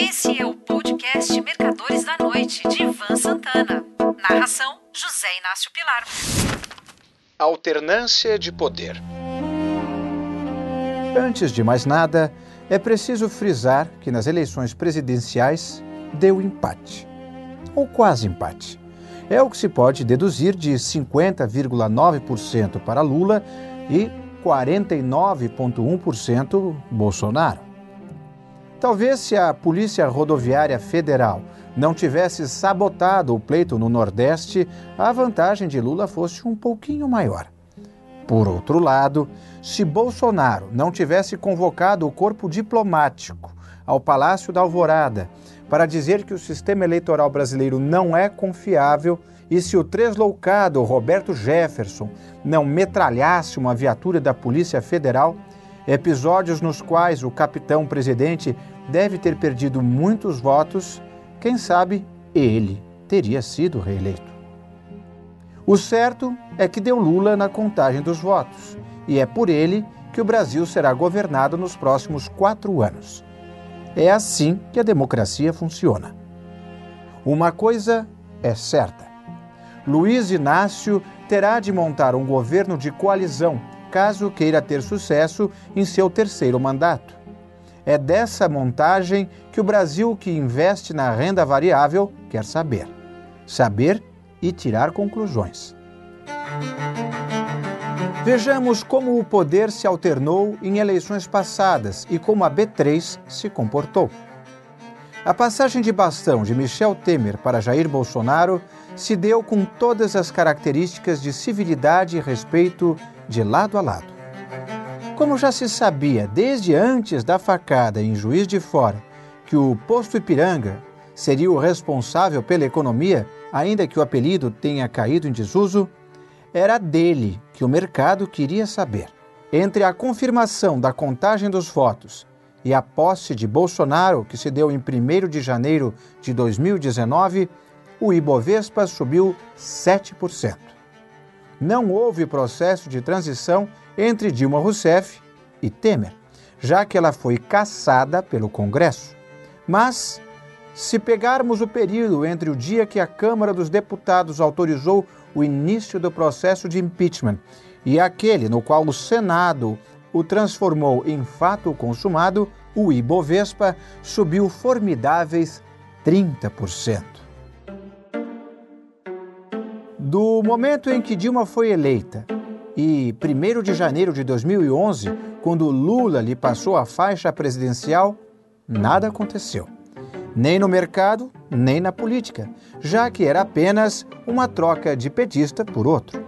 Esse é o podcast Mercadores da Noite, de Ivan Santana. Narração: José Inácio Pilar. Alternância de poder. Antes de mais nada, é preciso frisar que nas eleições presidenciais deu empate. Ou quase empate. É o que se pode deduzir de 50,9% para Lula e 49,1% Bolsonaro. Talvez se a Polícia Rodoviária Federal não tivesse sabotado o pleito no Nordeste, a vantagem de Lula fosse um pouquinho maior. Por outro lado, se Bolsonaro não tivesse convocado o corpo diplomático ao Palácio da Alvorada para dizer que o sistema eleitoral brasileiro não é confiável e se o tresloucado Roberto Jefferson não metralhasse uma viatura da Polícia Federal, episódios nos quais o capitão presidente deve ter perdido muitos votos, quem sabe ele teria sido reeleito. O certo é que deu Lula na contagem dos votos, e é por ele que o Brasil será governado nos próximos quatro anos. É assim que a democracia funciona. Uma coisa é certa: Luiz Inácio terá de montar um governo de coalizão caso queira ter sucesso em seu terceiro mandato. É dessa montagem que o Brasil que investe na renda variável quer saber. Saber e tirar conclusões. Vejamos como o poder se alternou em eleições passadas e como a B3 se comportou. A passagem de bastão de Michel Temer para Jair Bolsonaro se deu com todas as características de civilidade e respeito de lado a lado. Como já se sabia desde antes da facada em Juiz de Fora que o posto Ipiranga seria o responsável pela economia ainda que o apelido tenha caído em desuso, era dele que o mercado queria saber. Entre a confirmação da contagem dos votos e a posse de Bolsonaro, que se deu em 1 de janeiro de 2019, o Ibovespa subiu 7%. Não houve processo de transição entre Dilma Rousseff e Temer, já que ela foi caçada pelo Congresso. Mas se pegarmos o período entre o dia que a Câmara dos Deputados autorizou o início do processo de impeachment e aquele no qual o Senado o transformou em fato consumado, o Ibovespa subiu formidáveis 30%. Do momento em que Dilma foi eleita e 1 de janeiro de 2011, quando Lula lhe passou a faixa presidencial, nada aconteceu nem no mercado, nem na política, já que era apenas uma troca de petista por outro.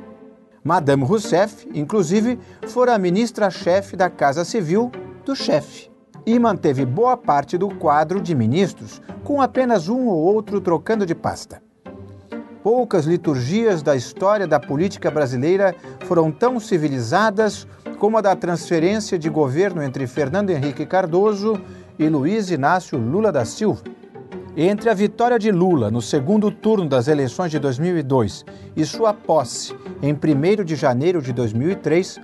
Madame Rousseff, inclusive, fora a ministra-chefe da Casa Civil do chefe e manteve boa parte do quadro de ministros, com apenas um ou outro trocando de pasta. Poucas liturgias da história da política brasileira foram tão civilizadas como a da transferência de governo entre Fernando Henrique Cardoso e Luiz Inácio Lula da Silva. Entre a vitória de Lula no segundo turno das eleições de 2002 e sua posse em 1 de janeiro de 2003,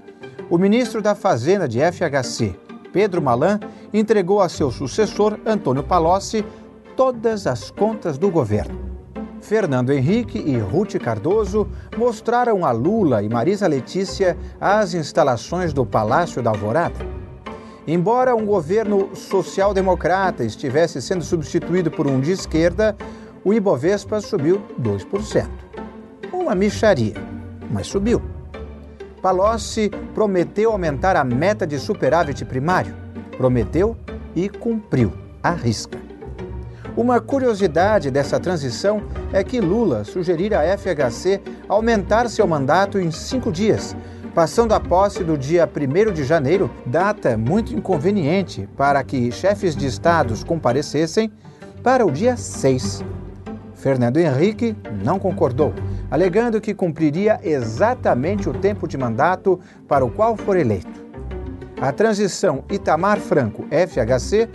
o ministro da Fazenda de FHC, Pedro Malan, entregou a seu sucessor, Antônio Palocci, todas as contas do governo. Fernando Henrique e Ruth Cardoso mostraram a Lula e Marisa Letícia as instalações do Palácio da Alvorada. Embora um governo social-democrata estivesse sendo substituído por um de esquerda, o Ibovespa subiu 2%. Uma micharia, mas subiu. Palocci prometeu aumentar a meta de superávit primário. Prometeu e cumpriu, à risca. Uma curiosidade dessa transição é que Lula sugerira à FHC aumentar seu mandato em cinco dias, passando a posse do dia 1 de janeiro, data muito inconveniente para que chefes de estados comparecessem, para o dia 6. Fernando Henrique não concordou, alegando que cumpriria exatamente o tempo de mandato para o qual for eleito. A transição Itamar Franco FHC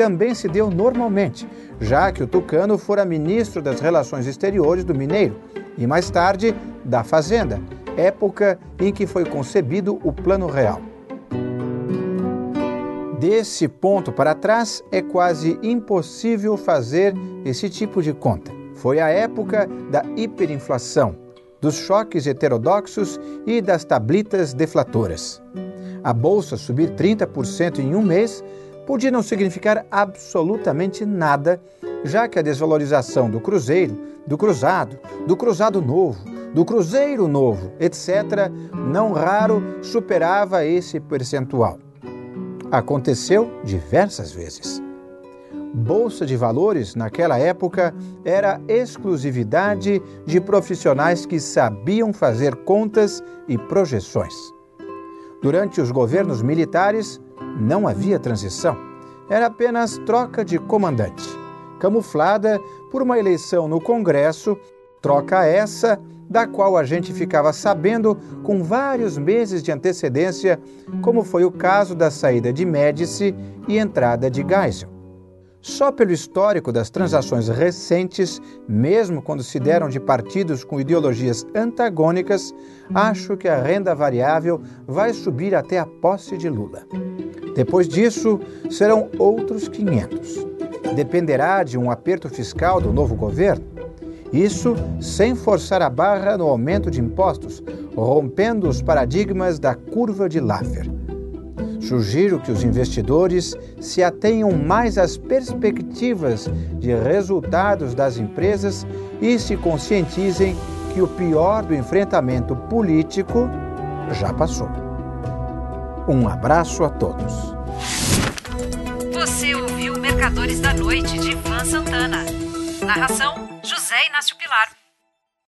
também se deu normalmente, já que o Tucano fora ministro das Relações Exteriores do Mineiro e mais tarde da Fazenda época em que foi concebido o Plano Real. Desse ponto para trás, é quase impossível fazer esse tipo de conta. Foi a época da hiperinflação, dos choques heterodoxos e das tablitas deflatoras. A bolsa subir 30% em um mês podia não significar absolutamente nada, já que a desvalorização do cruzeiro, do cruzado, do cruzado novo, do cruzeiro novo, etc., não raro superava esse percentual. Aconteceu diversas vezes. Bolsa de valores, naquela época, era exclusividade de profissionais que sabiam fazer contas e projeções. Durante os governos militares, não havia transição. Era apenas troca de comandante, camuflada por uma eleição no Congresso, troca essa da qual a gente ficava sabendo com vários meses de antecedência, como foi o caso da saída de Médici e entrada de Geisel. Só pelo histórico das transações recentes, mesmo quando se deram de partidos com ideologias antagônicas, acho que a renda variável vai subir até a posse de Lula. Depois disso, serão outros 500. Dependerá de um aperto fiscal do novo governo isso sem forçar a barra no aumento de impostos, rompendo os paradigmas da curva de Laffer. Sugiro que os investidores se atenham mais às perspectivas de resultados das empresas e se conscientizem que o pior do enfrentamento político já passou. Um abraço a todos. Você ouviu Mercadores da Noite de Ivan Santana. Narração José Inácio Pilar.